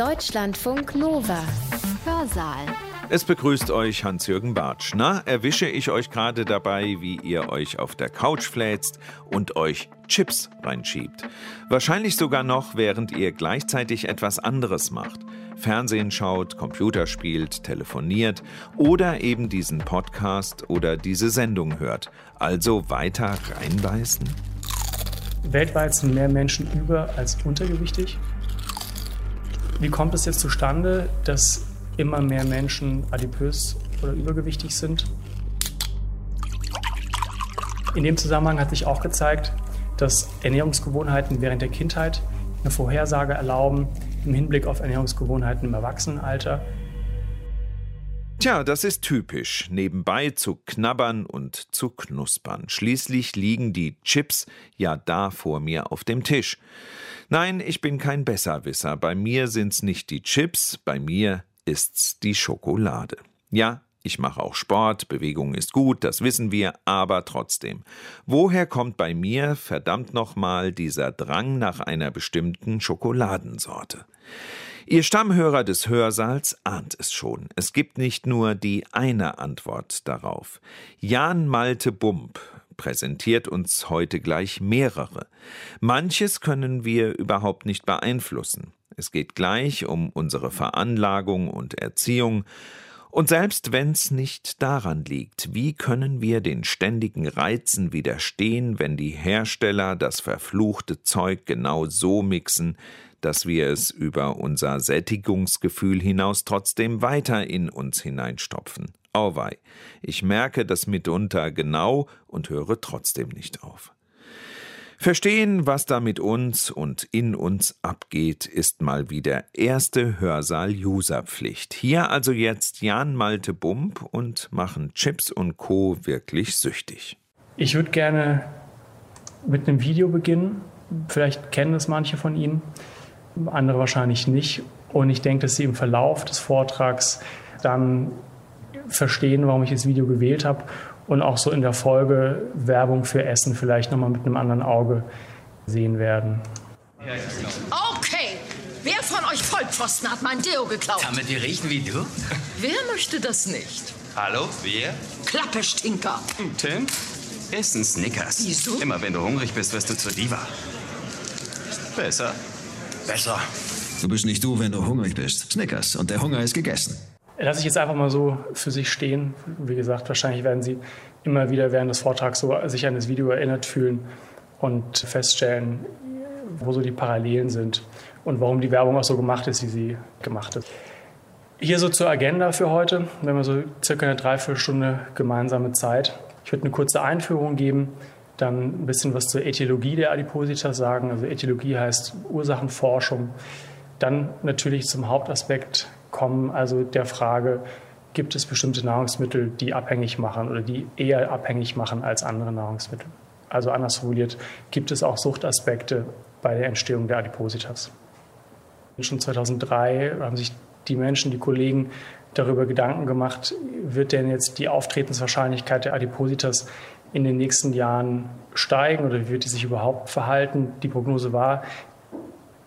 Deutschlandfunk Nova. Hörsaal. Es begrüßt euch Hans-Jürgen Bartsch. Na, erwische ich euch gerade dabei, wie ihr euch auf der Couch fläzt und euch Chips reinschiebt. Wahrscheinlich sogar noch, während ihr gleichzeitig etwas anderes macht. Fernsehen schaut, Computer spielt, telefoniert oder eben diesen Podcast oder diese Sendung hört. Also weiter reinbeißen? Weltweit sind mehr Menschen über als untergewichtig. Wie kommt es jetzt zustande, dass immer mehr Menschen adipös oder übergewichtig sind. In dem Zusammenhang hat sich auch gezeigt, dass Ernährungsgewohnheiten während der Kindheit eine Vorhersage erlauben im Hinblick auf Ernährungsgewohnheiten im Erwachsenenalter. Tja, das ist typisch, nebenbei zu knabbern und zu knuspern. Schließlich liegen die Chips ja da vor mir auf dem Tisch. Nein, ich bin kein Besserwisser. Bei mir sind's nicht die Chips, bei mir ist's die Schokolade. Ja, ich mache auch Sport, Bewegung ist gut, das wissen wir, aber trotzdem. Woher kommt bei mir verdammt nochmal dieser Drang nach einer bestimmten Schokoladensorte? Ihr Stammhörer des Hörsaals ahnt es schon. Es gibt nicht nur die eine Antwort darauf. Jan Malte Bump präsentiert uns heute gleich mehrere. Manches können wir überhaupt nicht beeinflussen. Es geht gleich um unsere Veranlagung und Erziehung. Und selbst wenn's nicht daran liegt, wie können wir den ständigen Reizen widerstehen, wenn die Hersteller das verfluchte Zeug genau so mixen, dass wir es über unser Sättigungsgefühl hinaus trotzdem weiter in uns hineinstopfen. Auweih, ich merke das mitunter genau und höre trotzdem nicht auf. Verstehen, was da mit uns und in uns abgeht, ist mal wieder erste Hörsaal-User-Pflicht. Hier also jetzt Jan Malte Bump und machen Chips und Co. wirklich süchtig. Ich würde gerne mit einem Video beginnen. Vielleicht kennen es manche von Ihnen, andere wahrscheinlich nicht. Und ich denke, dass Sie im Verlauf des Vortrags dann verstehen, warum ich das Video gewählt habe und auch so in der Folge Werbung für Essen vielleicht nochmal mit einem anderen Auge sehen werden. Okay, wer von euch Vollpfosten hat mein Deo geklaut? Damit die riechen wie du? Wer möchte das nicht? Hallo, wer? Klappe, Stinker. Tim? Iss ein Snickers. Wieso? Immer wenn du hungrig bist, wirst du zur Diva. Besser. Besser. Du bist nicht du, wenn du hungrig bist. Snickers. Und der Hunger ist gegessen. Lasse ich jetzt einfach mal so für sich stehen. Wie gesagt, wahrscheinlich werden Sie immer wieder während des Vortrags so sich an das Video erinnert fühlen und feststellen, wo so die Parallelen sind und warum die Werbung auch so gemacht ist, wie sie gemacht ist. Hier so zur Agenda für heute. Wir haben so circa eine Dreiviertelstunde gemeinsame Zeit. Ich würde eine kurze Einführung geben, dann ein bisschen was zur Etiologie der Adipositas sagen. Also Etiologie heißt Ursachenforschung. Dann natürlich zum Hauptaspekt kommen, also der Frage, gibt es bestimmte Nahrungsmittel, die abhängig machen oder die eher abhängig machen als andere Nahrungsmittel? Also anders formuliert, gibt es auch Suchtaspekte bei der Entstehung der Adipositas? Schon 2003 haben sich die Menschen, die Kollegen darüber Gedanken gemacht, wird denn jetzt die Auftretenswahrscheinlichkeit der Adipositas in den nächsten Jahren steigen oder wie wird die sich überhaupt verhalten? Die Prognose war,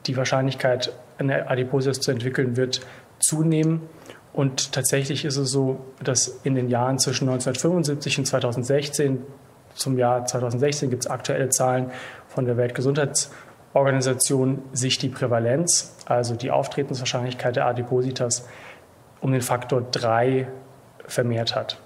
die Wahrscheinlichkeit, eine Adipositas zu entwickeln, wird zunehmen. Und tatsächlich ist es so, dass in den Jahren zwischen 1975 und 2016, zum Jahr 2016 gibt es aktuelle Zahlen von der Weltgesundheitsorganisation, sich die Prävalenz, also die Auftretenswahrscheinlichkeit der Adipositas, um den Faktor 3 vermehrt hat.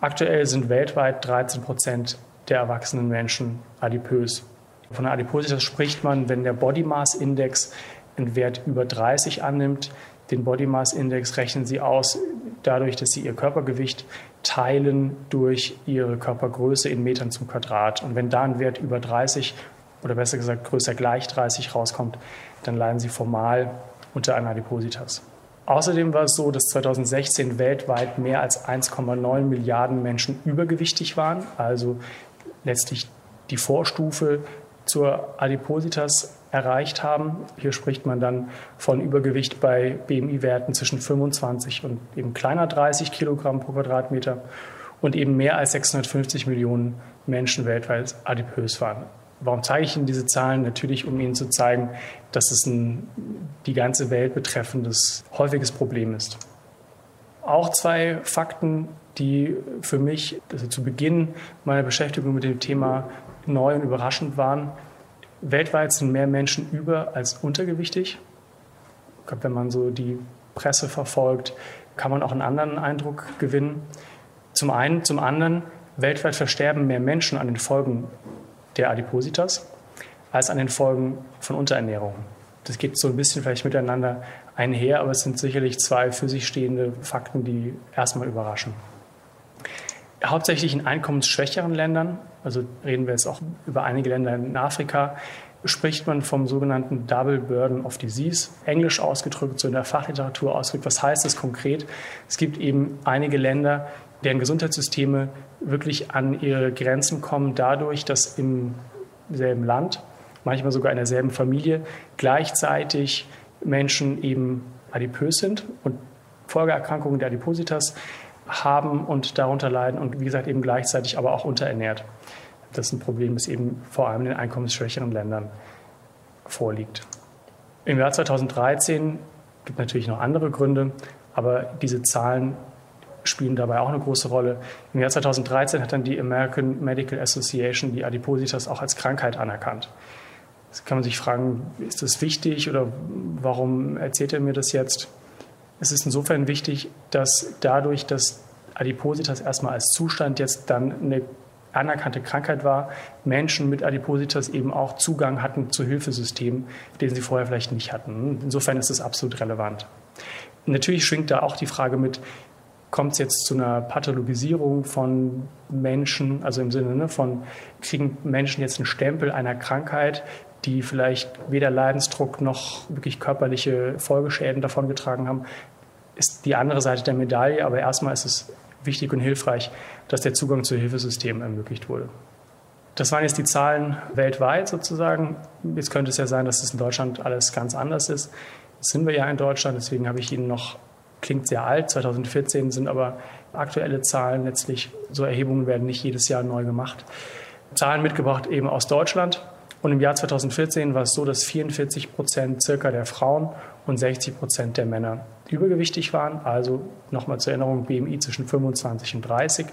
Aktuell sind weltweit 13 Prozent der erwachsenen Menschen adipös. Von Adipositas spricht man, wenn der Body Mass Index einen Wert über 30 annimmt, den Body Mass Index rechnen Sie aus dadurch, dass Sie Ihr Körpergewicht teilen durch Ihre Körpergröße in Metern zum Quadrat. Und wenn da ein Wert über 30 oder besser gesagt größer gleich 30 rauskommt, dann leiden Sie formal unter einer Adipositas. Außerdem war es so, dass 2016 weltweit mehr als 1,9 Milliarden Menschen übergewichtig waren, also letztlich die Vorstufe zur Adipositas erreicht haben. Hier spricht man dann von Übergewicht bei BMI-Werten zwischen 25 und eben kleiner 30 Kilogramm pro Quadratmeter und eben mehr als 650 Millionen Menschen weltweit adipös waren. Warum zeige ich Ihnen diese Zahlen? Natürlich, um Ihnen zu zeigen, dass es ein die ganze Welt betreffendes häufiges Problem ist. Auch zwei Fakten, die für mich also zu Beginn meiner Beschäftigung mit dem Thema neu und überraschend waren. Weltweit sind mehr Menschen über als untergewichtig. Ich glaube, wenn man so die Presse verfolgt, kann man auch einen anderen Eindruck gewinnen. Zum einen, zum anderen, weltweit versterben mehr Menschen an den Folgen der Adipositas als an den Folgen von Unterernährung. Das geht so ein bisschen vielleicht miteinander einher, aber es sind sicherlich zwei für sich stehende Fakten, die erstmal überraschen. Hauptsächlich in einkommensschwächeren Ländern, also reden wir jetzt auch über einige Länder in Afrika, spricht man vom sogenannten Double Burden of Disease, englisch ausgedrückt, so in der Fachliteratur ausgedrückt. Was heißt das konkret? Es gibt eben einige Länder, deren Gesundheitssysteme wirklich an ihre Grenzen kommen, dadurch, dass im selben Land, manchmal sogar in derselben Familie, gleichzeitig Menschen eben adipös sind und Folgeerkrankungen der Adipositas haben und darunter leiden und wie gesagt eben gleichzeitig aber auch unterernährt. Das ist ein Problem, das eben vor allem in den einkommensschwächeren Ländern vorliegt. Im Jahr 2013 gibt es natürlich noch andere Gründe, aber diese Zahlen spielen dabei auch eine große Rolle. Im Jahr 2013 hat dann die American Medical Association die Adipositas auch als Krankheit anerkannt. Jetzt kann man sich fragen, ist das wichtig oder warum erzählt er mir das jetzt? Es ist insofern wichtig, dass dadurch, dass Adipositas erstmal als Zustand jetzt dann eine anerkannte Krankheit war, Menschen mit Adipositas eben auch Zugang hatten zu Hilfesystemen, den sie vorher vielleicht nicht hatten. Insofern ist es absolut relevant. Natürlich schwingt da auch die Frage mit, kommt es jetzt zu einer Pathologisierung von Menschen, also im Sinne ne, von, kriegen Menschen jetzt einen Stempel einer Krankheit, die vielleicht weder Leidensdruck noch wirklich körperliche Folgeschäden davongetragen haben, ist die andere Seite der Medaille. Aber erstmal ist es wichtig und hilfreich, dass der Zugang zu Hilfesystemen ermöglicht wurde. Das waren jetzt die Zahlen weltweit sozusagen. Jetzt könnte es ja sein, dass es in Deutschland alles ganz anders ist. Das sind wir ja in Deutschland, deswegen habe ich Ihnen noch, klingt sehr alt, 2014 sind aber aktuelle Zahlen letztlich, so Erhebungen werden nicht jedes Jahr neu gemacht. Zahlen mitgebracht eben aus Deutschland. Und im Jahr 2014 war es so, dass 44 Prozent circa der Frauen und 60 Prozent der Männer übergewichtig waren. Also nochmal zur Erinnerung, BMI zwischen 25 und 30.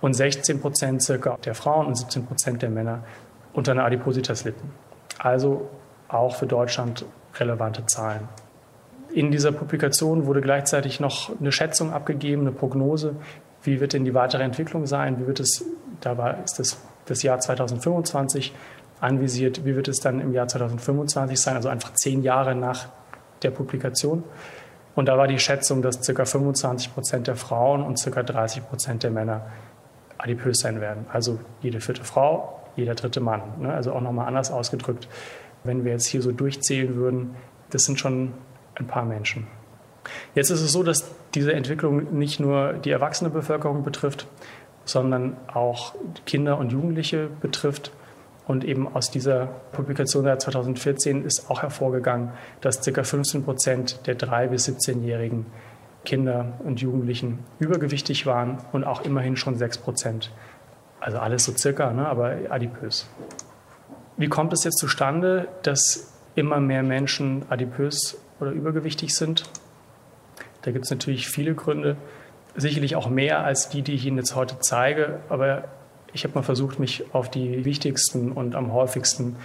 Und 16 Prozent circa der Frauen und 17 Prozent der Männer unter einer Adipositas litten. Also auch für Deutschland relevante Zahlen. In dieser Publikation wurde gleichzeitig noch eine Schätzung abgegeben, eine Prognose. Wie wird denn die weitere Entwicklung sein? Wie wird es, da war, ist das, das Jahr 2025 anvisiert, wie wird es dann im Jahr 2025 sein, also einfach zehn Jahre nach der Publikation. Und da war die Schätzung, dass ca. 25 Prozent der Frauen und ca. 30 Prozent der Männer adipös sein werden. Also jede vierte Frau, jeder dritte Mann. Ne? Also auch nochmal anders ausgedrückt. Wenn wir jetzt hier so durchzählen würden, das sind schon ein paar Menschen. Jetzt ist es so, dass diese Entwicklung nicht nur die erwachsene Bevölkerung betrifft, sondern auch Kinder und Jugendliche betrifft. Und eben aus dieser Publikation der 2014 ist auch hervorgegangen, dass ca. 15 Prozent der 3- bis 17-jährigen Kinder und Jugendlichen übergewichtig waren und auch immerhin schon 6 Prozent. Also alles so circa, ne, aber adipös. Wie kommt es jetzt zustande, dass immer mehr Menschen adipös oder übergewichtig sind? Da gibt es natürlich viele Gründe, sicherlich auch mehr als die, die ich Ihnen jetzt heute zeige, aber ich habe mal versucht, mich auf die wichtigsten und am häufigsten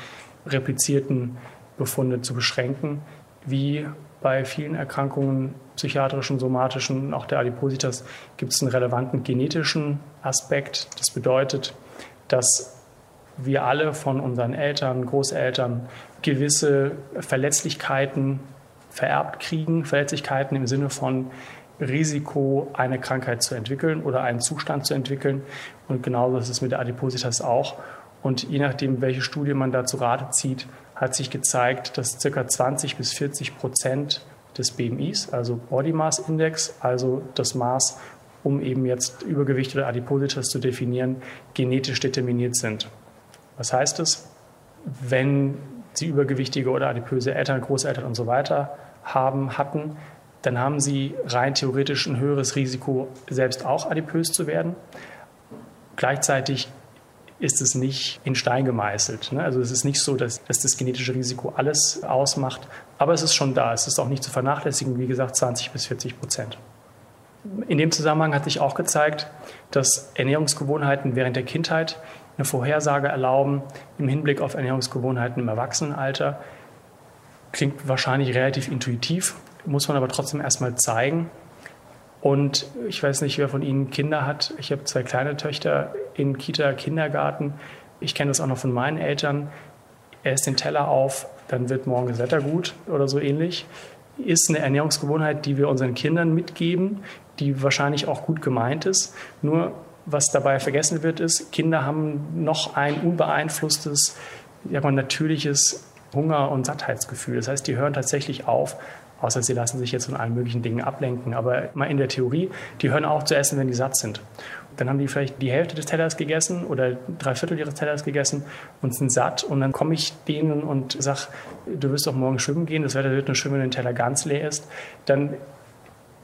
replizierten Befunde zu beschränken, wie bei vielen Erkrankungen, psychiatrischen, somatischen, auch der Adipositas, gibt es einen relevanten genetischen Aspekt. Das bedeutet, dass wir alle von unseren Eltern, Großeltern gewisse Verletzlichkeiten vererbt kriegen. Verletzlichkeiten im Sinne von Risiko, eine Krankheit zu entwickeln oder einen Zustand zu entwickeln. Und genauso ist es mit der Adipositas auch. Und je nachdem, welche Studie man da zu Rate zieht, hat sich gezeigt, dass ca. 20 bis 40 Prozent des BMIs, also Body Mass Index, also das Maß, um eben jetzt Übergewicht oder Adipositas zu definieren, genetisch determiniert sind. Was heißt es? Wenn Sie übergewichtige oder adipöse Eltern, Großeltern und so weiter haben, hatten, dann haben sie rein theoretisch ein höheres Risiko, selbst auch adipös zu werden. Gleichzeitig ist es nicht in Stein gemeißelt. Ne? Also es ist nicht so, dass, dass das genetische Risiko alles ausmacht, aber es ist schon da. Es ist auch nicht zu vernachlässigen, wie gesagt, 20 bis 40 Prozent. In dem Zusammenhang hat sich auch gezeigt, dass Ernährungsgewohnheiten während der Kindheit eine Vorhersage erlauben im Hinblick auf Ernährungsgewohnheiten im Erwachsenenalter. Klingt wahrscheinlich relativ intuitiv, muss man aber trotzdem erstmal zeigen. Und ich weiß nicht, wer von Ihnen Kinder hat. Ich habe zwei kleine Töchter in Kita, Kindergarten. Ich kenne das auch noch von meinen Eltern. Er isst den Teller auf, dann wird morgen das Wetter gut oder so ähnlich. Ist eine Ernährungsgewohnheit, die wir unseren Kindern mitgeben, die wahrscheinlich auch gut gemeint ist. Nur was dabei vergessen wird, ist, Kinder haben noch ein unbeeinflusstes, ja, natürliches Hunger- und Sattheitsgefühl. Das heißt, die hören tatsächlich auf, außer sie lassen sich jetzt von allen möglichen Dingen ablenken. Aber mal in der Theorie, die hören auf zu essen, wenn die satt sind. Dann haben die vielleicht die Hälfte des Tellers gegessen oder drei Viertel ihres Tellers gegessen und sind satt. Und dann komme ich denen und sage, du wirst doch morgen schwimmen gehen, das Wetter wird nur schön, wenn der Teller ganz leer ist. Dann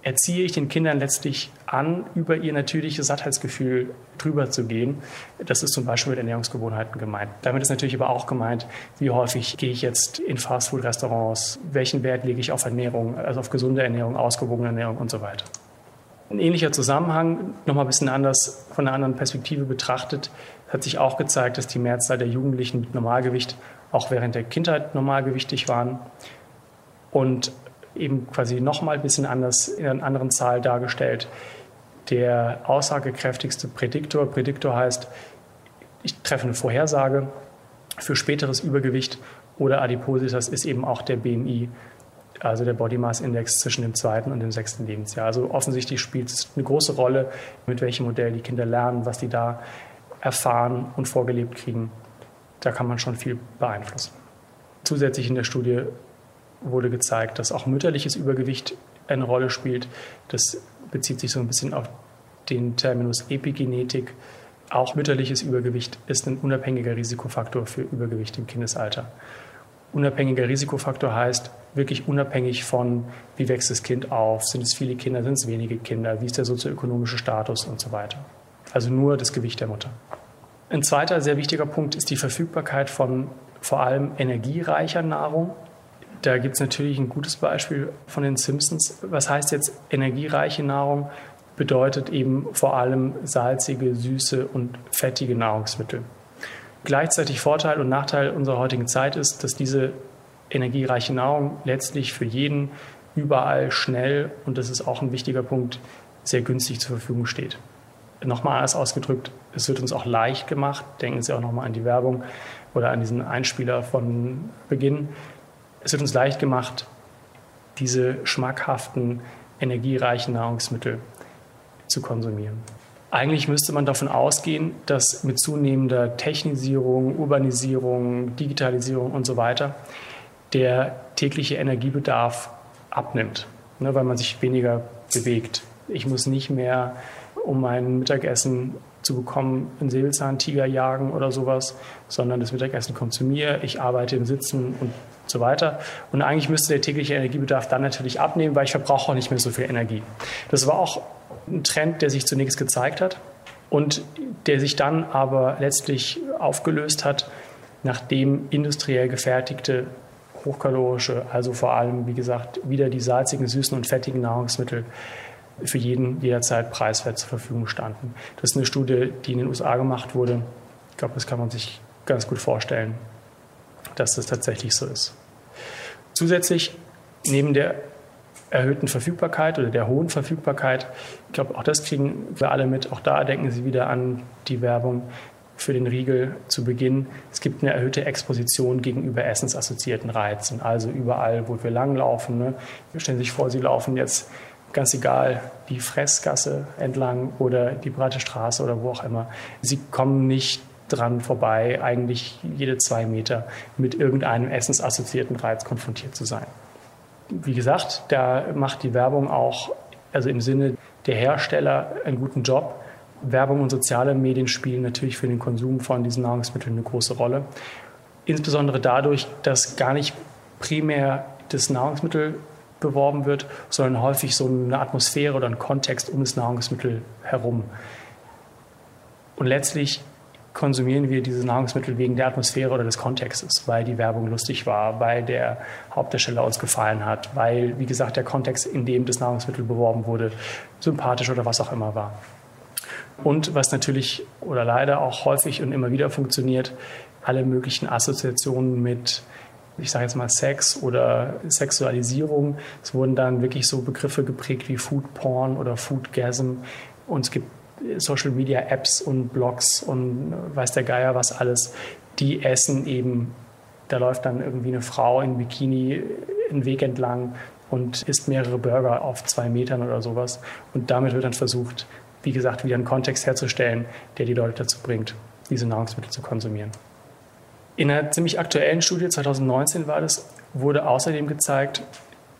erziehe ich den Kindern letztlich an, über ihr natürliches Sattheitsgefühl drüber zu gehen. Das ist zum Beispiel mit Ernährungsgewohnheiten gemeint. Damit ist natürlich aber auch gemeint, wie häufig gehe ich jetzt in Fastfood-Restaurants, welchen Wert lege ich auf Ernährung, also auf gesunde Ernährung, ausgewogene Ernährung und so weiter. Ein ähnlicher Zusammenhang, nochmal ein bisschen anders, von einer anderen Perspektive betrachtet, hat sich auch gezeigt, dass die Mehrzahl der Jugendlichen mit Normalgewicht auch während der Kindheit normalgewichtig waren. Und eben quasi nochmal ein bisschen anders in einer anderen Zahl dargestellt. Der aussagekräftigste Prädiktor, Prädiktor heißt, ich treffe eine Vorhersage für späteres Übergewicht oder Adipositas ist eben auch der BMI, also der Body Mass Index zwischen dem zweiten und dem sechsten Lebensjahr. Also offensichtlich spielt es eine große Rolle, mit welchem Modell die Kinder lernen, was die da erfahren und vorgelebt kriegen. Da kann man schon viel beeinflussen. Zusätzlich in der Studie wurde gezeigt, dass auch mütterliches Übergewicht eine Rolle spielt. Das bezieht sich so ein bisschen auf den Terminus Epigenetik. Auch mütterliches Übergewicht ist ein unabhängiger Risikofaktor für Übergewicht im Kindesalter. Unabhängiger Risikofaktor heißt wirklich unabhängig von, wie wächst das Kind auf, sind es viele Kinder, sind es wenige Kinder, wie ist der sozioökonomische Status und so weiter. Also nur das Gewicht der Mutter. Ein zweiter sehr wichtiger Punkt ist die Verfügbarkeit von vor allem energiereicher Nahrung. Da gibt es natürlich ein gutes Beispiel von den Simpsons. Was heißt jetzt energiereiche Nahrung? Bedeutet eben vor allem salzige, süße und fettige Nahrungsmittel. Gleichzeitig Vorteil und Nachteil unserer heutigen Zeit ist, dass diese energiereiche Nahrung letztlich für jeden überall schnell, und das ist auch ein wichtiger Punkt, sehr günstig zur Verfügung steht. Nochmal anders ausgedrückt, es wird uns auch leicht gemacht. Denken Sie auch nochmal an die Werbung oder an diesen Einspieler von Beginn. Es wird uns leicht gemacht, diese schmackhaften, energiereichen Nahrungsmittel zu konsumieren. Eigentlich müsste man davon ausgehen, dass mit zunehmender Technisierung, Urbanisierung, Digitalisierung und so weiter der tägliche Energiebedarf abnimmt, ne, weil man sich weniger bewegt. Ich muss nicht mehr, um mein Mittagessen zu bekommen, einen Säbelzahntiger jagen oder sowas, sondern das Mittagessen kommt zu mir, ich arbeite im Sitzen und so weiter. Und eigentlich müsste der tägliche Energiebedarf dann natürlich abnehmen, weil ich verbrauche auch nicht mehr so viel Energie. Das war auch ein Trend, der sich zunächst gezeigt hat und der sich dann aber letztlich aufgelöst hat, nachdem industriell gefertigte hochkalorische, also vor allem, wie gesagt, wieder die salzigen, süßen und fettigen Nahrungsmittel für jeden jederzeit preiswert zur Verfügung standen. Das ist eine Studie, die in den USA gemacht wurde. Ich glaube, das kann man sich ganz gut vorstellen, dass das tatsächlich so ist. Zusätzlich neben der erhöhten Verfügbarkeit oder der hohen Verfügbarkeit, ich glaube, auch das kriegen wir alle mit, auch da denken Sie wieder an die Werbung für den Riegel zu Beginn. Es gibt eine erhöhte Exposition gegenüber essensassoziierten Reizen, also überall, wo wir langlaufen. Ne? Stellen Sie sich vor, Sie laufen jetzt ganz egal, die Fressgasse entlang oder die breite Straße oder wo auch immer. Sie kommen nicht dran vorbei, eigentlich jede zwei Meter mit irgendeinem essensassoziierten Reiz konfrontiert zu sein. Wie gesagt, da macht die Werbung auch, also im Sinne der Hersteller, einen guten Job. Werbung und soziale Medien spielen natürlich für den Konsum von diesen Nahrungsmitteln eine große Rolle. Insbesondere dadurch, dass gar nicht primär das Nahrungsmittel beworben wird, sondern häufig so eine Atmosphäre oder ein Kontext um das Nahrungsmittel herum. Und letztlich konsumieren wir diese Nahrungsmittel wegen der Atmosphäre oder des Kontextes, weil die Werbung lustig war, weil der Hauptdarsteller uns gefallen hat, weil, wie gesagt, der Kontext, in dem das Nahrungsmittel beworben wurde, sympathisch oder was auch immer war. Und was natürlich oder leider auch häufig und immer wieder funktioniert, alle möglichen Assoziationen mit, ich sage jetzt mal Sex oder Sexualisierung. Es wurden dann wirklich so Begriffe geprägt wie Food Porn oder Foodgasm. Und es gibt Social Media Apps und Blogs und weiß der Geier was alles, die essen eben, da läuft dann irgendwie eine Frau in Bikini einen Weg entlang und isst mehrere Burger auf zwei Metern oder sowas. Und damit wird dann versucht, wie gesagt, wieder einen Kontext herzustellen, der die Leute dazu bringt, diese Nahrungsmittel zu konsumieren. In einer ziemlich aktuellen Studie, 2019 war das, wurde außerdem gezeigt,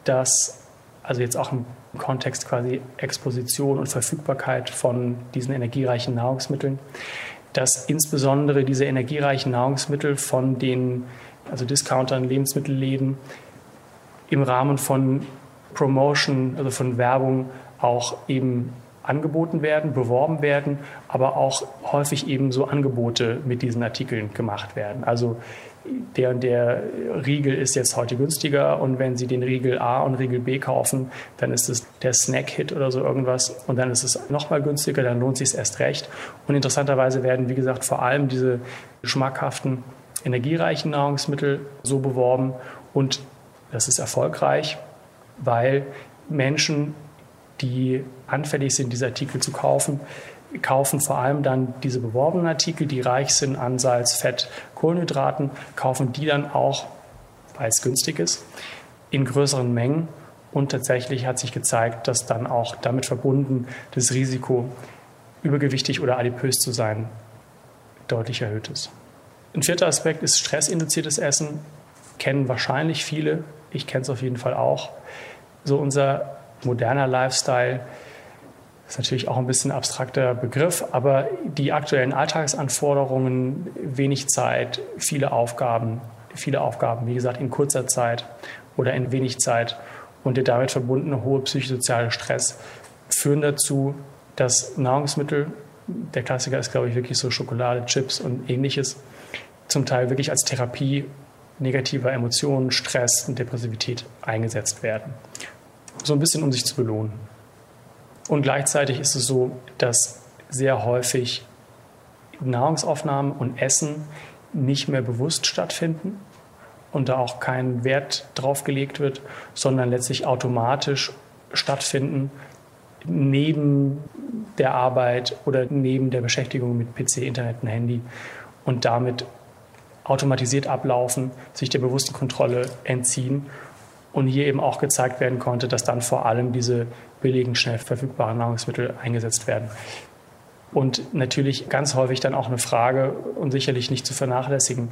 dass, also jetzt auch im Kontext quasi Exposition und Verfügbarkeit von diesen energiereichen Nahrungsmitteln, dass insbesondere diese energiereichen Nahrungsmittel von den also Discountern, Lebensmittelläden im Rahmen von Promotion, also von Werbung auch eben angeboten werden, beworben werden, aber auch häufig eben so Angebote mit diesen Artikeln gemacht werden. Also der und der Riegel ist jetzt heute günstiger und wenn Sie den Riegel A und Riegel B kaufen, dann ist es der Snack-Hit oder so irgendwas und dann ist es nochmal günstiger, dann lohnt sich es erst recht. Und interessanterweise werden, wie gesagt, vor allem diese schmackhaften, energiereichen Nahrungsmittel so beworben und das ist erfolgreich, weil Menschen, die anfällig sind, diese Artikel zu kaufen, kaufen vor allem dann diese beworbenen Artikel, die reich sind an Salz, Fett, Kohlenhydraten, kaufen die dann auch, weil es günstig ist, in größeren Mengen. Und tatsächlich hat sich gezeigt, dass dann auch damit verbunden das Risiko, übergewichtig oder adipös zu sein, deutlich erhöht ist. Ein vierter Aspekt ist stressinduziertes Essen. Kennen wahrscheinlich viele. Ich kenne es auf jeden Fall auch. So unser moderner Lifestyle ist natürlich auch ein bisschen abstrakter Begriff, aber die aktuellen Alltagsanforderungen, wenig Zeit, viele Aufgaben, viele Aufgaben, wie gesagt, in kurzer Zeit oder in wenig Zeit und der damit verbundene hohe psychosoziale Stress führen dazu, dass Nahrungsmittel, der Klassiker ist, glaube ich, wirklich so Schokolade, Chips und ähnliches, zum Teil wirklich als Therapie negativer Emotionen, Stress und Depressivität eingesetzt werden. So ein bisschen, um sich zu belohnen. Und gleichzeitig ist es so, dass sehr häufig Nahrungsaufnahmen und Essen nicht mehr bewusst stattfinden und da auch kein Wert drauf gelegt wird, sondern letztlich automatisch stattfinden neben der Arbeit oder neben der Beschäftigung mit PC, Internet und Handy. Und damit automatisiert ablaufen, sich der bewussten Kontrolle entziehen und hier eben auch gezeigt werden konnte, dass dann vor allem diese billigen, schnell verfügbaren Nahrungsmittel eingesetzt werden. Und natürlich ganz häufig dann auch eine Frage und sicherlich nicht zu vernachlässigen,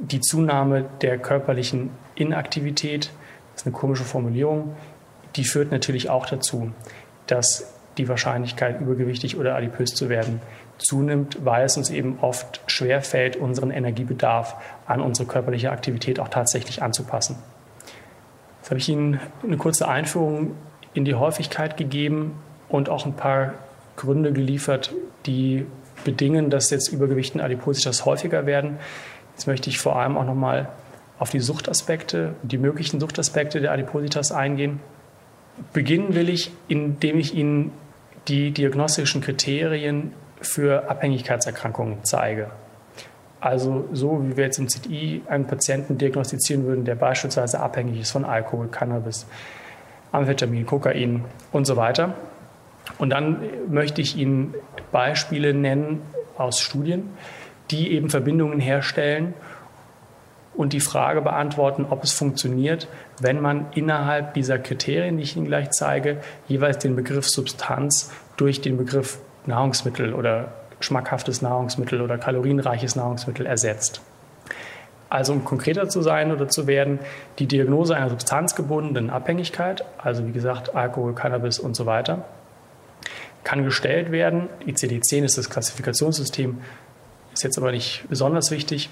die Zunahme der körperlichen Inaktivität, das ist eine komische Formulierung, die führt natürlich auch dazu, dass die Wahrscheinlichkeit, übergewichtig oder adipös zu werden, zunimmt, weil es uns eben oft schwerfällt, unseren Energiebedarf an unsere körperliche Aktivität auch tatsächlich anzupassen. Jetzt habe ich Ihnen eine kurze Einführung in die Häufigkeit gegeben und auch ein paar Gründe geliefert, die bedingen, dass jetzt Übergewicht und Adipositas häufiger werden. Jetzt möchte ich vor allem auch nochmal auf die Suchtaspekte, die möglichen Suchtaspekte der Adipositas eingehen. Beginnen will ich, indem ich Ihnen die diagnostischen Kriterien für Abhängigkeitserkrankungen zeige. Also so wie wir jetzt im CTI einen Patienten diagnostizieren würden, der beispielsweise abhängig ist von Alkohol, Cannabis, Amphetamin, Kokain und so weiter. Und dann möchte ich Ihnen Beispiele nennen aus Studien, die eben Verbindungen herstellen und die Frage beantworten, ob es funktioniert, wenn man innerhalb dieser Kriterien, die ich Ihnen gleich zeige, jeweils den Begriff Substanz durch den Begriff Nahrungsmittel oder schmackhaftes Nahrungsmittel oder kalorienreiches Nahrungsmittel ersetzt. Also um konkreter zu sein oder zu werden, die Diagnose einer substanzgebundenen Abhängigkeit, also wie gesagt Alkohol, Cannabis und so weiter, kann gestellt werden. ICD-10 ist das Klassifikationssystem, ist jetzt aber nicht besonders wichtig.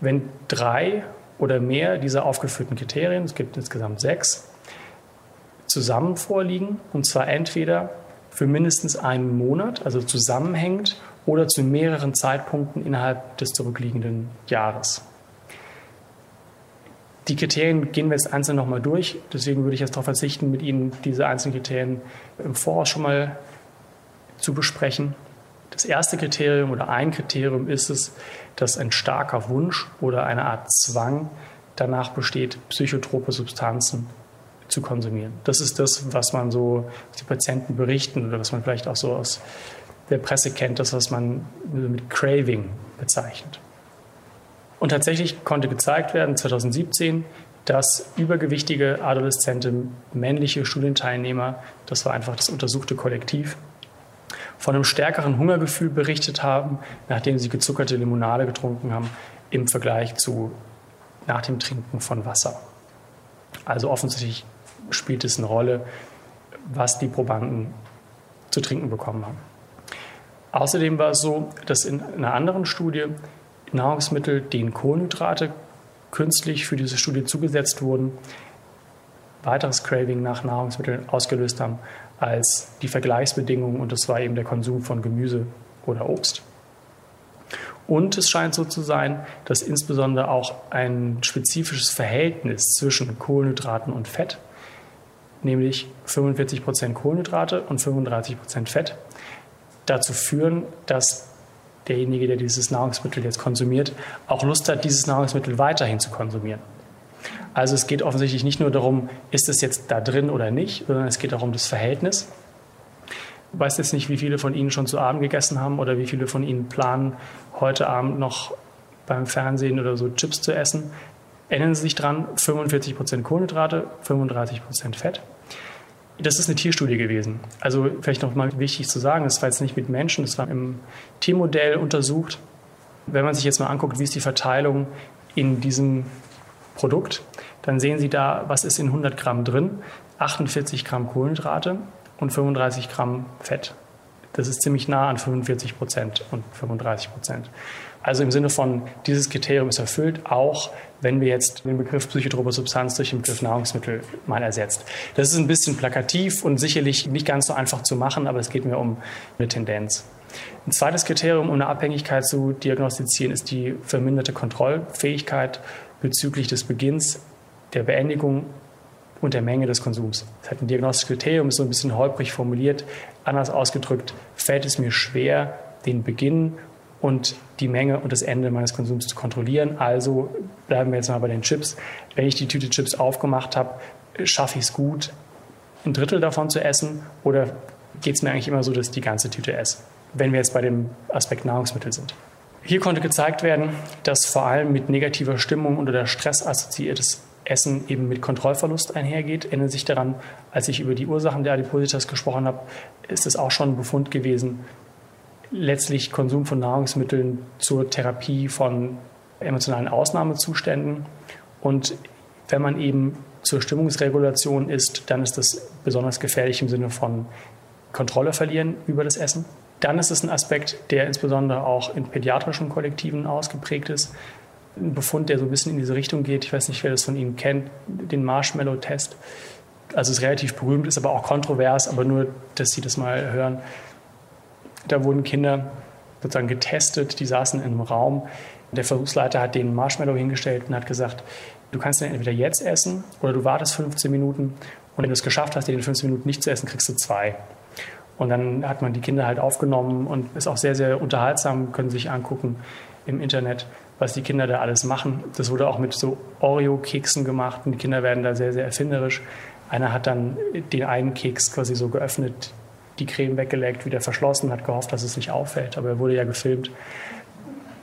Wenn drei oder mehr dieser aufgeführten Kriterien, es gibt insgesamt sechs, zusammen vorliegen, und zwar entweder für mindestens einen Monat, also zusammenhängend oder zu mehreren Zeitpunkten innerhalb des zurückliegenden Jahres. Die Kriterien gehen wir jetzt einzeln nochmal durch. Deswegen würde ich jetzt darauf verzichten, mit Ihnen diese einzelnen Kriterien im Voraus schon mal zu besprechen. Das erste Kriterium oder ein Kriterium ist es, dass ein starker Wunsch oder eine Art Zwang danach besteht, psychotrope Substanzen zu konsumieren. Das ist das, was man so die Patienten berichten oder was man vielleicht auch so aus der Presse kennt, das, was man mit Craving bezeichnet. Und tatsächlich konnte gezeigt werden, 2017, dass übergewichtige adoleszente männliche Studienteilnehmer, das war einfach das untersuchte Kollektiv, von einem stärkeren Hungergefühl berichtet haben, nachdem sie gezuckerte Limonade getrunken haben, im Vergleich zu nach dem Trinken von Wasser. Also offensichtlich spielt es eine Rolle, was die Probanden zu trinken bekommen haben. Außerdem war es so, dass in einer anderen Studie Nahrungsmittel, denen Kohlenhydrate künstlich für diese Studie zugesetzt wurden, weiteres Craving nach Nahrungsmitteln ausgelöst haben als die Vergleichsbedingungen und das war eben der Konsum von Gemüse oder Obst. Und es scheint so zu sein, dass insbesondere auch ein spezifisches Verhältnis zwischen Kohlenhydraten und Fett, nämlich 45% Kohlenhydrate und 35% Fett, dazu führen, dass derjenige, der dieses Nahrungsmittel jetzt konsumiert, auch Lust hat, dieses Nahrungsmittel weiterhin zu konsumieren. Also es geht offensichtlich nicht nur darum, ist es jetzt da drin oder nicht, sondern es geht auch um das Verhältnis. Ich weiß jetzt nicht, wie viele von Ihnen schon zu Abend gegessen haben oder wie viele von Ihnen planen, heute Abend noch beim Fernsehen oder so Chips zu essen. Erinnern Sie sich dran, 45% Kohlenhydrate, 35% Fett das ist eine Tierstudie gewesen. Also vielleicht noch mal wichtig zu sagen, das war jetzt nicht mit Menschen, das war im Tiermodell untersucht. Wenn man sich jetzt mal anguckt, wie ist die Verteilung in diesem Produkt, dann sehen Sie da, was ist in 100 Gramm drin. 48 Gramm Kohlenhydrate und 35 Gramm Fett. Das ist ziemlich nah an 45 Prozent und 35 Prozent. Also im Sinne von, dieses Kriterium ist erfüllt, auch wenn wir jetzt den Begriff psychotrope Substanz durch den Begriff Nahrungsmittel mal ersetzt. Das ist ein bisschen plakativ und sicherlich nicht ganz so einfach zu machen, aber es geht mir um eine Tendenz. Ein zweites Kriterium, um eine Abhängigkeit zu diagnostizieren, ist die verminderte Kontrollfähigkeit bezüglich des Beginns, der Beendigung und der Menge des Konsums. Das heißt, ein diagnostisches Kriterium ist so ein bisschen holprig formuliert. Anders ausgedrückt, fällt es mir schwer, den Beginn und die Menge und das Ende meines Konsums zu kontrollieren. Also bleiben wir jetzt mal bei den Chips. Wenn ich die Tüte Chips aufgemacht habe, schaffe ich es gut, ein Drittel davon zu essen oder geht es mir eigentlich immer so, dass ich die ganze Tüte esse, wenn wir jetzt bei dem Aspekt Nahrungsmittel sind. Hier konnte gezeigt werden, dass vor allem mit negativer Stimmung und oder Stress assoziiertes Essen eben mit Kontrollverlust einhergeht. Sie sich daran, als ich über die Ursachen der Adipositas gesprochen habe, ist es auch schon ein Befund gewesen, letztlich Konsum von Nahrungsmitteln zur Therapie von emotionalen Ausnahmezuständen. Und wenn man eben zur Stimmungsregulation ist, dann ist das besonders gefährlich im Sinne von Kontrolle verlieren über das Essen. Dann ist es ein Aspekt, der insbesondere auch in pädiatrischen Kollektiven ausgeprägt ist. Ein Befund, der so ein bisschen in diese Richtung geht. Ich weiß nicht, wer das von Ihnen kennt, den Marshmallow-Test. Also es ist relativ berühmt, ist aber auch kontrovers, aber nur, dass Sie das mal hören. Da wurden Kinder sozusagen getestet, die saßen in einem Raum. Der Versuchsleiter hat den Marshmallow hingestellt und hat gesagt, du kannst den entweder jetzt essen oder du wartest 15 Minuten und wenn du es geschafft hast, den in 15 Minuten nicht zu essen, kriegst du zwei. Und dann hat man die Kinder halt aufgenommen und ist auch sehr, sehr unterhaltsam, können sich angucken im Internet, was die Kinder da alles machen. Das wurde auch mit so Oreo-Keksen gemacht und die Kinder werden da sehr, sehr erfinderisch. Einer hat dann den einen Keks quasi so geöffnet, die Creme weggelegt, wieder verschlossen, hat gehofft, dass es nicht auffällt, aber er wurde ja gefilmt.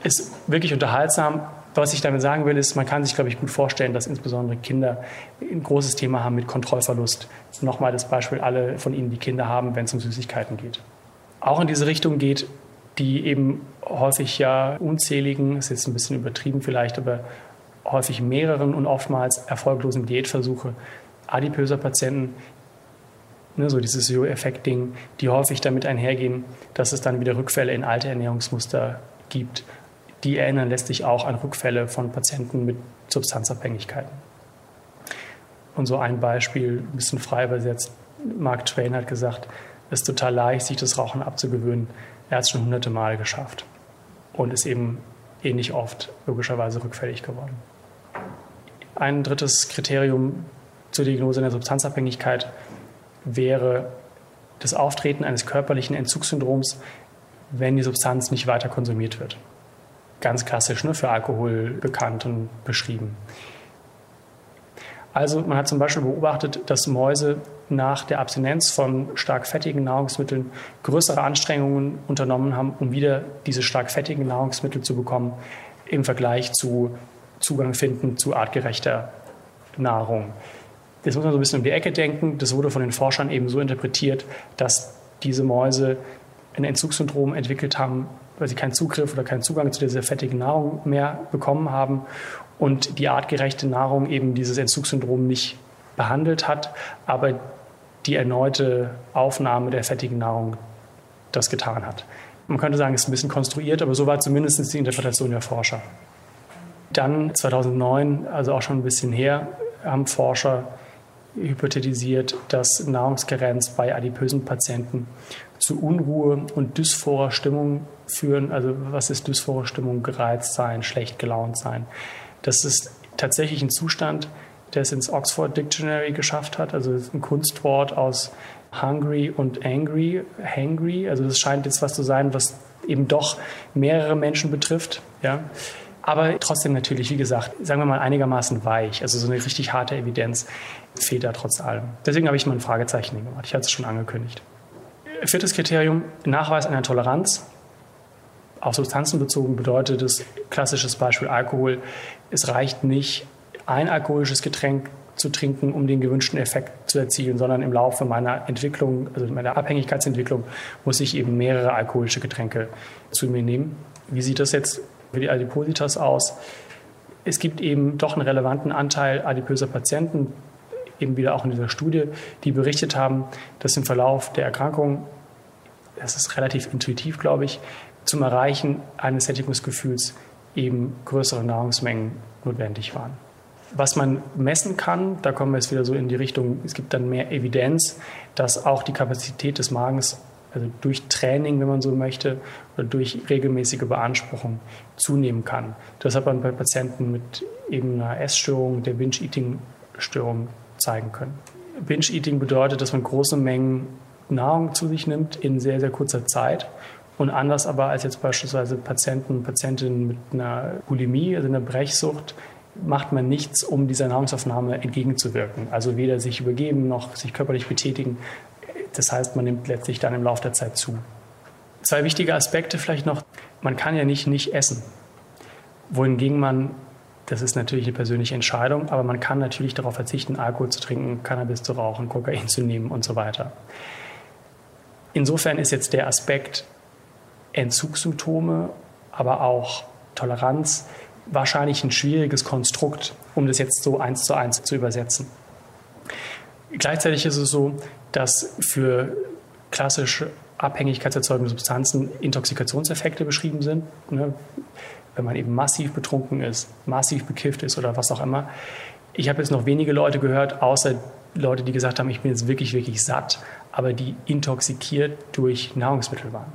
Ist wirklich unterhaltsam. Was ich damit sagen will, ist, man kann sich, glaube ich, gut vorstellen, dass insbesondere Kinder ein großes Thema haben mit Kontrollverlust. Nochmal das Beispiel, alle von Ihnen, die Kinder haben, wenn es um Süßigkeiten geht. Auch in diese Richtung geht, die eben häufig ja unzähligen, ist jetzt ein bisschen übertrieben vielleicht, aber häufig mehreren und oftmals erfolglosen Diätversuche adipöser Patienten, ne, so dieses Jojo-Effekt-Ding, die häufig damit einhergehen, dass es dann wieder Rückfälle in alte Ernährungsmuster gibt. Die erinnern lässt sich auch an Rückfälle von Patienten mit Substanzabhängigkeiten. Und so ein Beispiel, ein bisschen frei übersetzt, Mark Twain hat gesagt, es ist total leicht, sich das Rauchen abzugewöhnen. Er hat es schon hunderte Male geschafft und ist eben ähnlich oft logischerweise rückfällig geworden. Ein drittes Kriterium zur Diagnose einer Substanzabhängigkeit wäre das Auftreten eines körperlichen Entzugssyndroms, wenn die Substanz nicht weiter konsumiert wird. Ganz klassisch ne, für Alkohol bekannt und beschrieben. Also man hat zum Beispiel beobachtet, dass Mäuse nach der Abstinenz von stark fettigen Nahrungsmitteln größere Anstrengungen unternommen haben, um wieder diese stark fettigen Nahrungsmittel zu bekommen, im Vergleich zu Zugang finden zu artgerechter Nahrung. Jetzt muss man so ein bisschen um die Ecke denken. Das wurde von den Forschern eben so interpretiert, dass diese Mäuse ein Entzugssyndrom entwickelt haben, weil sie keinen Zugriff oder keinen Zugang zu dieser fettigen Nahrung mehr bekommen haben und die artgerechte Nahrung eben dieses Entzugssyndrom nicht behandelt hat, aber die erneute Aufnahme der fettigen Nahrung das getan hat. Man könnte sagen, es ist ein bisschen konstruiert, aber so war zumindest die Interpretation der Forscher. Dann 2009, also auch schon ein bisschen her, haben Forscher hypothetisiert, dass Nahrungskarenz bei adipösen Patienten zu Unruhe und dysphorer Stimmung führen. Also was ist dysphore Stimmung? Gereizt sein, schlecht gelaunt sein. Das ist tatsächlich ein Zustand, der es ins Oxford Dictionary geschafft hat. Also ein Kunstwort aus hungry und angry, hangry. Also das scheint jetzt was zu sein, was eben doch mehrere Menschen betrifft. Ja aber trotzdem natürlich, wie gesagt, sagen wir mal einigermaßen weich. Also so eine richtig harte Evidenz fehlt da trotz allem. Deswegen habe ich mal ein Fragezeichen gemacht. Ich hatte es schon angekündigt. Viertes Kriterium, Nachweis einer Toleranz. Auf Substanzen bezogen bedeutet es, klassisches Beispiel Alkohol, es reicht nicht, ein alkoholisches Getränk zu trinken, um den gewünschten Effekt zu erzielen, sondern im Laufe meiner Entwicklung, also meiner Abhängigkeitsentwicklung, muss ich eben mehrere alkoholische Getränke zu mir nehmen. Wie sieht das jetzt für die Adipositas aus. Es gibt eben doch einen relevanten Anteil adipöser Patienten, eben wieder auch in dieser Studie, die berichtet haben, dass im Verlauf der Erkrankung, das ist relativ intuitiv, glaube ich, zum Erreichen eines Sättigungsgefühls eben größere Nahrungsmengen notwendig waren. Was man messen kann, da kommen wir jetzt wieder so in die Richtung, es gibt dann mehr Evidenz, dass auch die Kapazität des Magens also durch Training, wenn man so möchte, oder durch regelmäßige Beanspruchung zunehmen kann. Das hat man bei Patienten mit eben einer Essstörung, der Binge-Eating-Störung zeigen können. Binge-Eating bedeutet, dass man große Mengen Nahrung zu sich nimmt in sehr, sehr kurzer Zeit. Und anders aber als jetzt beispielsweise Patienten Patientinnen mit einer Bulimie, also einer Brechsucht, macht man nichts, um dieser Nahrungsaufnahme entgegenzuwirken. Also weder sich übergeben noch sich körperlich betätigen, das heißt, man nimmt letztlich dann im Laufe der Zeit zu. Zwei wichtige Aspekte vielleicht noch. Man kann ja nicht nicht essen. Wohingegen man, das ist natürlich eine persönliche Entscheidung, aber man kann natürlich darauf verzichten, Alkohol zu trinken, Cannabis zu rauchen, Kokain zu nehmen und so weiter. Insofern ist jetzt der Aspekt Entzugssymptome, aber auch Toleranz wahrscheinlich ein schwieriges Konstrukt, um das jetzt so eins zu eins zu übersetzen. Gleichzeitig ist es so, dass für klassische abhängigkeitserzeugende Substanzen Intoxikationseffekte beschrieben sind. Ne? Wenn man eben massiv betrunken ist, massiv bekifft ist oder was auch immer. Ich habe jetzt noch wenige Leute gehört, außer Leute, die gesagt haben, ich bin jetzt wirklich, wirklich satt, aber die intoxikiert durch Nahrungsmittel waren.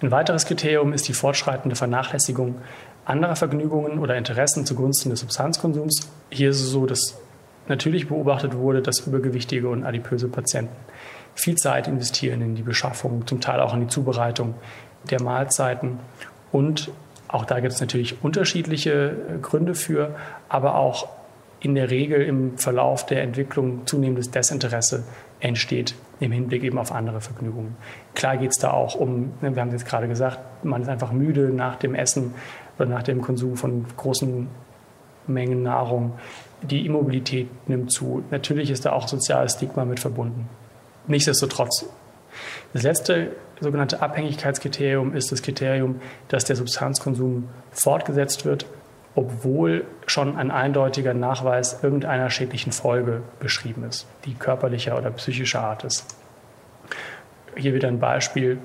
Ein weiteres Kriterium ist die fortschreitende Vernachlässigung anderer Vergnügungen oder Interessen zugunsten des Substanzkonsums. Hier ist es so, dass natürlich beobachtet wurde, dass übergewichtige und adipöse Patienten viel Zeit investieren in die Beschaffung, zum Teil auch in die Zubereitung der Mahlzeiten. Und auch da gibt es natürlich unterschiedliche äh, Gründe für, aber auch in der Regel im Verlauf der Entwicklung zunehmendes Desinteresse entsteht im Hinblick eben auf andere Vergnügungen. Klar geht es da auch um, ne, wir haben es jetzt gerade gesagt, man ist einfach müde nach dem Essen oder nach dem Konsum von großen Mengen Nahrung die Immobilität nimmt zu. Natürlich ist da auch soziales Stigma mit verbunden. Nichtsdestotrotz. Das letzte sogenannte Abhängigkeitskriterium ist das Kriterium, dass der Substanzkonsum fortgesetzt wird, obwohl schon ein eindeutiger Nachweis irgendeiner schädlichen Folge beschrieben ist, die körperlicher oder psychischer Art ist. Hier wieder ein Beispiel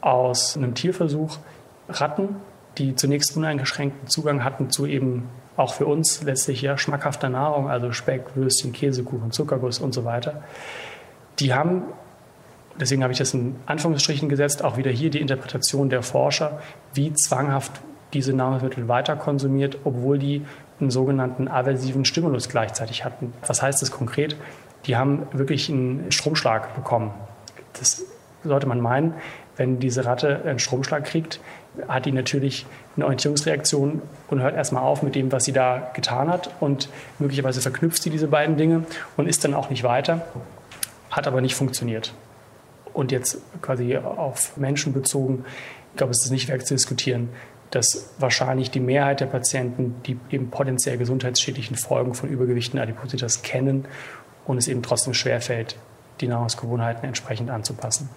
aus einem Tierversuch. Ratten, die zunächst uneingeschränkten Zugang hatten zu eben auch für uns letztlich ja schmackhafter Nahrung, also Speck, Würstchen, Käsekuchen, Zuckerguss und so weiter, die haben deswegen habe ich das in Anführungsstrichen gesetzt, auch wieder hier die Interpretation der Forscher, wie zwanghaft diese Nahrungsmittel weiter konsumiert, obwohl die einen sogenannten aversiven Stimulus gleichzeitig hatten. Was heißt das konkret? Die haben wirklich einen Stromschlag bekommen. Das sollte man meinen, wenn diese Ratte einen Stromschlag kriegt, hat die natürlich eine Orientierungsreaktion und hört erstmal auf mit dem, was sie da getan hat. Und möglicherweise verknüpft sie diese beiden Dinge und ist dann auch nicht weiter, hat aber nicht funktioniert. Und jetzt quasi auf Menschen bezogen, ich glaube, es ist nicht wert zu diskutieren, dass wahrscheinlich die Mehrheit der Patienten die eben potenziell gesundheitsschädlichen Folgen von Übergewicht und Adipositas kennen und es eben trotzdem schwerfällt, die Nahrungsgewohnheiten entsprechend anzupassen.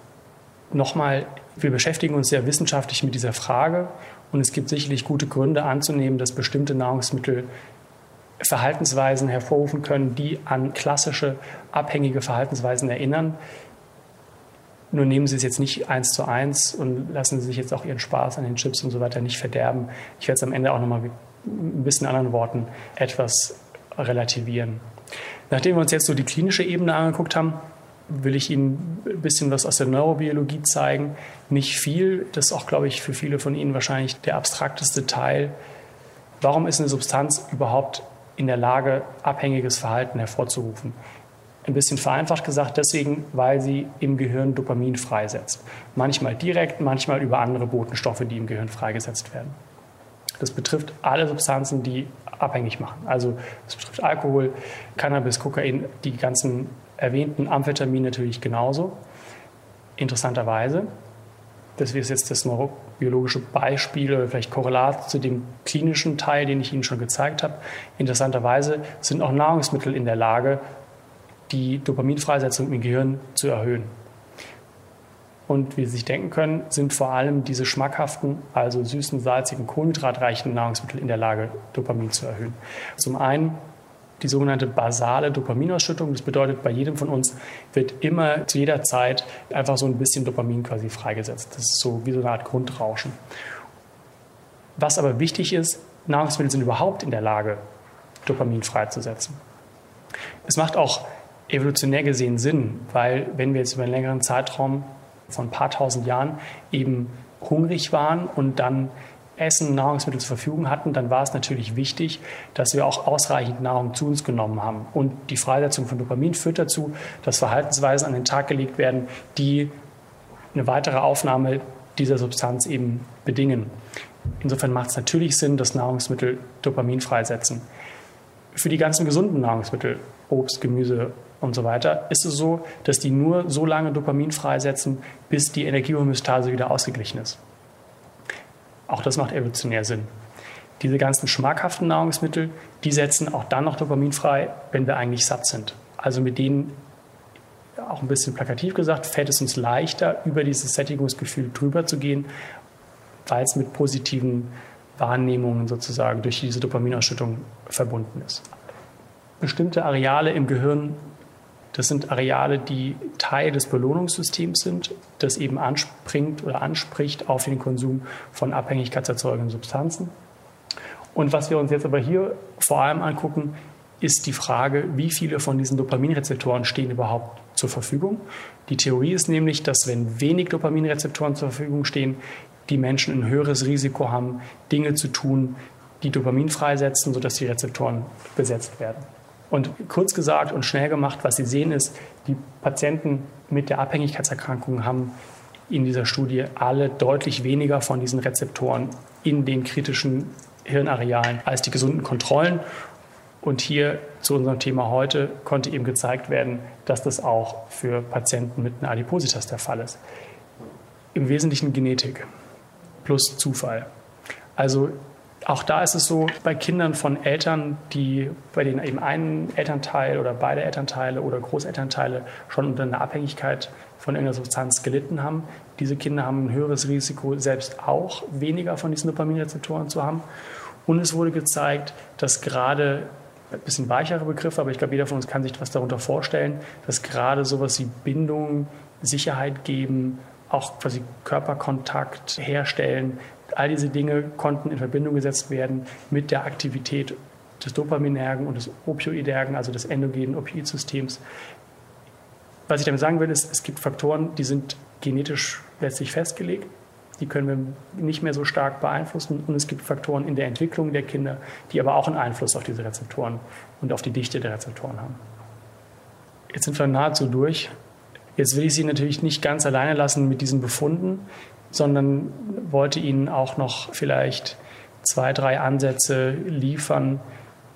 Nochmal, wir beschäftigen uns sehr wissenschaftlich mit dieser Frage und es gibt sicherlich gute Gründe anzunehmen, dass bestimmte Nahrungsmittel Verhaltensweisen hervorrufen können, die an klassische abhängige Verhaltensweisen erinnern. Nur nehmen Sie es jetzt nicht eins zu eins und lassen Sie sich jetzt auch Ihren Spaß an den Chips und so weiter nicht verderben. Ich werde es am Ende auch nochmal mit ein bisschen anderen Worten etwas relativieren. Nachdem wir uns jetzt so die klinische Ebene angeguckt haben, will ich Ihnen ein bisschen was aus der Neurobiologie zeigen. Nicht viel, das ist auch, glaube ich, für viele von Ihnen wahrscheinlich der abstrakteste Teil. Warum ist eine Substanz überhaupt in der Lage, abhängiges Verhalten hervorzurufen? Ein bisschen vereinfacht gesagt, deswegen, weil sie im Gehirn Dopamin freisetzt. Manchmal direkt, manchmal über andere Botenstoffe, die im Gehirn freigesetzt werden. Das betrifft alle Substanzen, die abhängig machen. Also es betrifft Alkohol, Cannabis, Kokain, die ganzen erwähnten Amphetamin natürlich genauso. Interessanterweise, das ist jetzt das neurobiologische Beispiel oder vielleicht Korrelat zu dem klinischen Teil, den ich Ihnen schon gezeigt habe. Interessanterweise sind auch Nahrungsmittel in der Lage, die Dopaminfreisetzung im Gehirn zu erhöhen. Und wie Sie sich denken können, sind vor allem diese schmackhaften, also süßen, salzigen, kohlenhydratreichen Nahrungsmittel in der Lage, Dopamin zu erhöhen. Zum einen die sogenannte basale Dopaminausschüttung. Das bedeutet, bei jedem von uns wird immer zu jeder Zeit einfach so ein bisschen Dopamin quasi freigesetzt. Das ist so wie so eine Art Grundrauschen. Was aber wichtig ist, Nahrungsmittel sind überhaupt in der Lage, Dopamin freizusetzen. Es macht auch evolutionär gesehen Sinn, weil wenn wir jetzt über einen längeren Zeitraum von ein paar tausend Jahren eben hungrig waren und dann Essen, Nahrungsmittel zur Verfügung hatten, dann war es natürlich wichtig, dass wir auch ausreichend Nahrung zu uns genommen haben. Und die Freisetzung von Dopamin führt dazu, dass Verhaltensweisen an den Tag gelegt werden, die eine weitere Aufnahme dieser Substanz eben bedingen. Insofern macht es natürlich Sinn, dass Nahrungsmittel Dopamin freisetzen. Für die ganzen gesunden Nahrungsmittel, Obst, Gemüse und so weiter, ist es so, dass die nur so lange Dopamin freisetzen, bis die Energiehomöostase wieder ausgeglichen ist. Auch das macht evolutionär Sinn. Diese ganzen schmackhaften Nahrungsmittel, die setzen auch dann noch Dopamin frei, wenn wir eigentlich satt sind. Also mit denen, auch ein bisschen plakativ gesagt, fällt es uns leichter, über dieses Sättigungsgefühl drüber zu gehen, weil es mit positiven Wahrnehmungen sozusagen durch diese Dopaminausschüttung verbunden ist. Bestimmte Areale im Gehirn das sind Areale, die Teil des Belohnungssystems sind, das eben anspringt oder anspricht auf den Konsum von abhängigkeitserzeugenden Substanzen. Und was wir uns jetzt aber hier vor allem angucken, ist die Frage, wie viele von diesen Dopaminrezeptoren stehen überhaupt zur Verfügung. Die Theorie ist nämlich, dass wenn wenig Dopaminrezeptoren zur Verfügung stehen, die Menschen ein höheres Risiko haben, Dinge zu tun, die Dopamin freisetzen, sodass die Rezeptoren besetzt werden. Und kurz gesagt und schnell gemacht, was Sie sehen, ist, die Patienten mit der Abhängigkeitserkrankung haben in dieser Studie alle deutlich weniger von diesen Rezeptoren in den kritischen Hirnarealen als die gesunden Kontrollen. Und hier zu unserem Thema heute konnte eben gezeigt werden, dass das auch für Patienten mit einer Adipositas der Fall ist. Im Wesentlichen Genetik plus Zufall. Also auch da ist es so, bei Kindern von Eltern, die, bei denen eben ein Elternteil oder beide Elternteile oder Großelternteile schon unter einer Abhängigkeit von irgendeiner Substanz gelitten haben, diese Kinder haben ein höheres Risiko, selbst auch weniger von diesen Dopaminrezeptoren zu haben. Und es wurde gezeigt, dass gerade ein bisschen weichere Begriffe, aber ich glaube, jeder von uns kann sich was darunter vorstellen, dass gerade sowas wie Bindung, Sicherheit geben, auch quasi Körperkontakt herstellen, All diese Dinge konnten in Verbindung gesetzt werden mit der Aktivität des Dopaminergen und des Opioidergen, also des endogenen Opioidsystems, Was ich damit sagen will, ist, es gibt Faktoren, die sind genetisch letztlich festgelegt. Die können wir nicht mehr so stark beeinflussen. Und es gibt Faktoren in der Entwicklung der Kinder, die aber auch einen Einfluss auf diese Rezeptoren und auf die Dichte der Rezeptoren haben. Jetzt sind wir nahezu durch. Jetzt will ich Sie natürlich nicht ganz alleine lassen mit diesen Befunden, sondern wollte Ihnen auch noch vielleicht zwei, drei Ansätze liefern,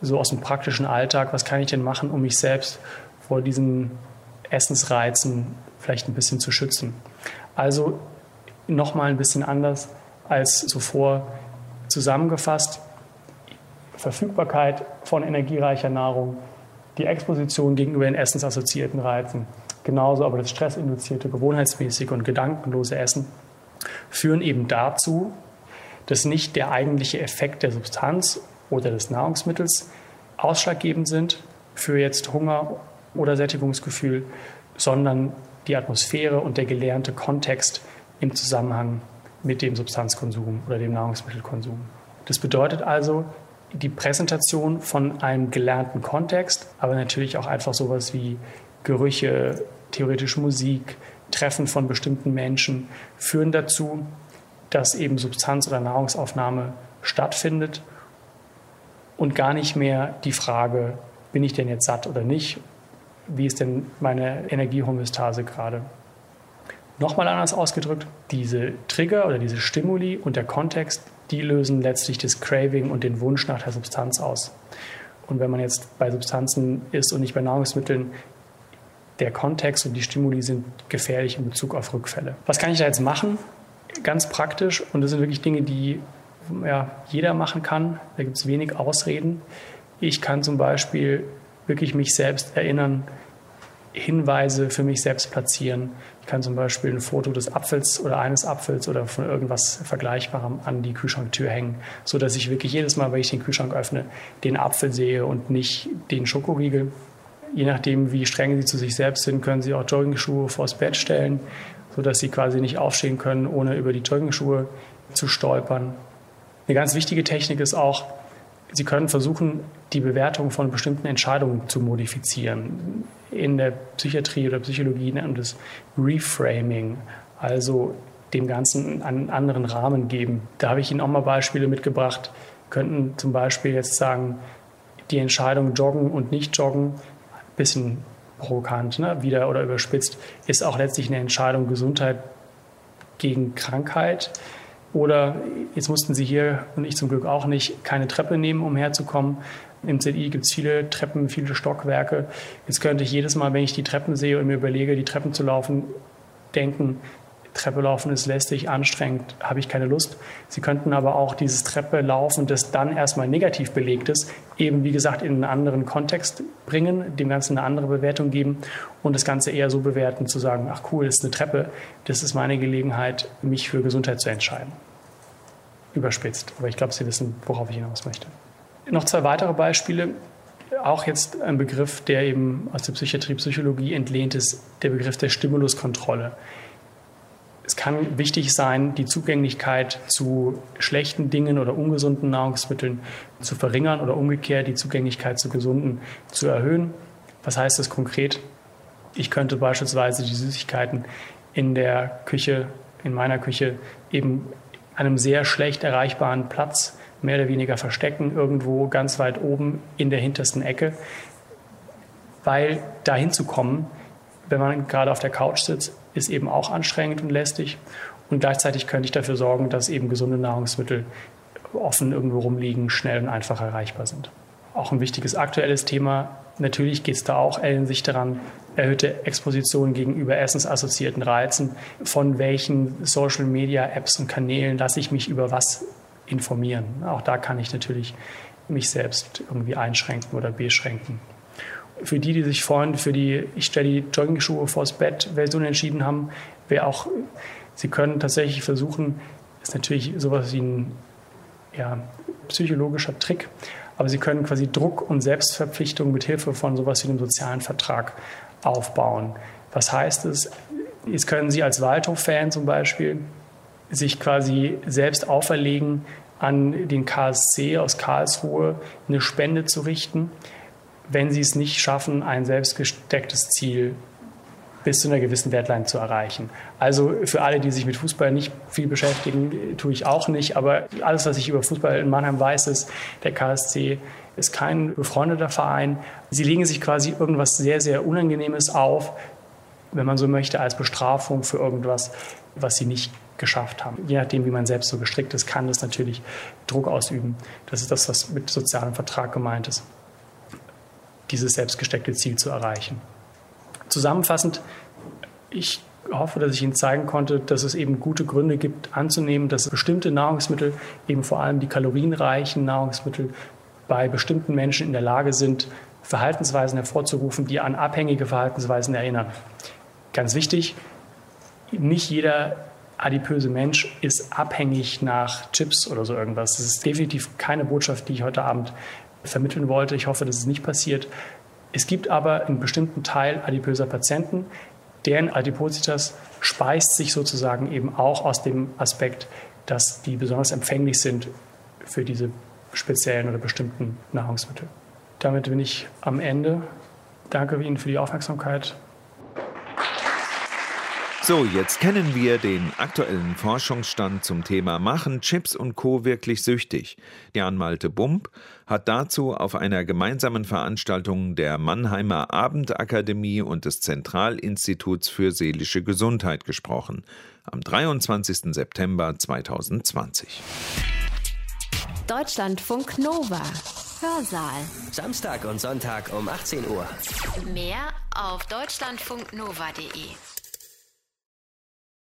so aus dem praktischen Alltag. Was kann ich denn machen, um mich selbst vor diesen Essensreizen vielleicht ein bisschen zu schützen? Also nochmal ein bisschen anders als zuvor zusammengefasst. Verfügbarkeit von energiereicher Nahrung, die Exposition gegenüber den essensassoziierten Reizen, genauso aber das stressinduzierte, gewohnheitsmäßige und gedankenlose Essen führen eben dazu, dass nicht der eigentliche Effekt der Substanz oder des Nahrungsmittels ausschlaggebend sind für jetzt Hunger oder Sättigungsgefühl, sondern die Atmosphäre und der gelernte Kontext im Zusammenhang mit dem Substanzkonsum oder dem Nahrungsmittelkonsum. Das bedeutet also die Präsentation von einem gelernten Kontext, aber natürlich auch einfach sowas wie Gerüche, theoretische Musik, Treffen von bestimmten Menschen führen dazu, dass eben Substanz- oder Nahrungsaufnahme stattfindet und gar nicht mehr die Frage, bin ich denn jetzt satt oder nicht? Wie ist denn meine Energiehomöostase gerade? Nochmal anders ausgedrückt, diese Trigger oder diese Stimuli und der Kontext, die lösen letztlich das Craving und den Wunsch nach der Substanz aus. Und wenn man jetzt bei Substanzen ist und nicht bei Nahrungsmitteln, der Kontext und die Stimuli sind gefährlich in Bezug auf Rückfälle. Was kann ich da jetzt machen? Ganz praktisch, und das sind wirklich Dinge, die ja, jeder machen kann. Da gibt es wenig Ausreden. Ich kann zum Beispiel wirklich mich selbst erinnern, Hinweise für mich selbst platzieren. Ich kann zum Beispiel ein Foto des Apfels oder eines Apfels oder von irgendwas Vergleichbarem an die Kühlschranktür hängen, sodass ich wirklich jedes Mal, wenn ich den Kühlschrank öffne, den Apfel sehe und nicht den Schokoriegel. Je nachdem, wie streng Sie zu sich selbst sind, können Sie auch Joggingschuhe vors Bett stellen, sodass Sie quasi nicht aufstehen können, ohne über die Joggingschuhe zu stolpern. Eine ganz wichtige Technik ist auch, Sie können versuchen, die Bewertung von bestimmten Entscheidungen zu modifizieren. In der Psychiatrie oder Psychologie nennt man das Reframing, also dem Ganzen einen anderen Rahmen geben. Da habe ich Ihnen auch mal Beispiele mitgebracht. Könnten zum Beispiel jetzt sagen, die Entscheidung joggen und nicht joggen, bisschen provokant, ne? wieder oder überspitzt, ist auch letztlich eine Entscheidung Gesundheit gegen Krankheit. Oder jetzt mussten Sie hier und ich zum Glück auch nicht keine Treppe nehmen, um herzukommen. Im ZI gibt es viele Treppen, viele Stockwerke. Jetzt könnte ich jedes Mal, wenn ich die Treppen sehe und mir überlege, die Treppen zu laufen, denken, Treppe laufen ist lästig, anstrengend, habe ich keine Lust. Sie könnten aber auch dieses Treppe laufen, das dann erstmal negativ belegt ist, eben wie gesagt in einen anderen Kontext bringen, dem Ganzen eine andere Bewertung geben und das Ganze eher so bewerten, zu sagen, ach cool, das ist eine Treppe, das ist meine Gelegenheit, mich für Gesundheit zu entscheiden. Überspitzt, aber ich glaube, Sie wissen, worauf ich hinaus möchte. Noch zwei weitere Beispiele. Auch jetzt ein Begriff, der eben aus der Psychiatrie, Psychologie entlehnt ist, der Begriff der Stimuluskontrolle. Es kann wichtig sein, die Zugänglichkeit zu schlechten Dingen oder ungesunden Nahrungsmitteln zu verringern oder umgekehrt die Zugänglichkeit zu gesunden zu erhöhen. Was heißt das konkret? Ich könnte beispielsweise die Süßigkeiten in der Küche, in meiner Küche, eben einem sehr schlecht erreichbaren Platz mehr oder weniger verstecken, irgendwo ganz weit oben in der hintersten Ecke, weil dahin zu kommen, wenn man gerade auf der Couch sitzt, ist eben auch anstrengend und lästig. Und gleichzeitig könnte ich dafür sorgen, dass eben gesunde Nahrungsmittel offen irgendwo rumliegen, schnell und einfach erreichbar sind. Auch ein wichtiges aktuelles Thema. Natürlich geht es da auch sich daran, erhöhte Exposition gegenüber essensassoziierten Reizen. Von welchen Social Media Apps und Kanälen lasse ich mich über was informieren? Auch da kann ich natürlich mich selbst irgendwie einschränken oder beschränken für die, die sich vorhin für die Ich stelle die Jogging-Schuhe vors Bett Version entschieden haben, wäre auch, sie können tatsächlich versuchen, ist natürlich sowas wie ein ja, psychologischer Trick, aber sie können quasi Druck und Selbstverpflichtung mit Hilfe von sowas wie einem sozialen Vertrag aufbauen. Was heißt es? Jetzt können Sie als Waldhof-Fan zum Beispiel sich quasi selbst auferlegen, an den KSC aus Karlsruhe eine Spende zu richten wenn sie es nicht schaffen, ein selbstgestecktes Ziel bis zu einer gewissen Deadline zu erreichen. Also für alle, die sich mit Fußball nicht viel beschäftigen, tue ich auch nicht. Aber alles, was ich über Fußball in Mannheim weiß, ist, der KSC ist kein befreundeter Verein. Sie legen sich quasi irgendwas sehr, sehr Unangenehmes auf, wenn man so möchte, als Bestrafung für irgendwas, was sie nicht geschafft haben. Je nachdem, wie man selbst so gestrickt ist, kann das natürlich Druck ausüben. Das ist das, was mit sozialem Vertrag gemeint ist, dieses selbstgesteckte Ziel zu erreichen. Zusammenfassend, ich hoffe, dass ich Ihnen zeigen konnte, dass es eben gute Gründe gibt, anzunehmen, dass bestimmte Nahrungsmittel, eben vor allem die kalorienreichen Nahrungsmittel, bei bestimmten Menschen in der Lage sind, Verhaltensweisen hervorzurufen, die an abhängige Verhaltensweisen erinnern. Ganz wichtig, nicht jeder adipöse Mensch ist abhängig nach Chips oder so irgendwas. Das ist definitiv keine Botschaft, die ich heute Abend vermitteln wollte. Ich hoffe, dass es nicht passiert. Es gibt aber einen bestimmten Teil adipöser Patienten, deren Adipositas speist sich sozusagen eben auch aus dem Aspekt, dass die besonders empfänglich sind für diese speziellen oder bestimmten Nahrungsmittel. Damit bin ich am Ende. Danke Ihnen für die Aufmerksamkeit. So, jetzt kennen wir den aktuellen Forschungsstand zum Thema Machen Chips und Co. wirklich süchtig. Jan Malte Bump hat dazu auf einer gemeinsamen Veranstaltung der Mannheimer Abendakademie und des Zentralinstituts für seelische Gesundheit gesprochen. Am 23. September 2020. Deutschlandfunk Nova. Hörsaal. Samstag und Sonntag um 18 Uhr. Mehr auf deutschlandfunknova.de.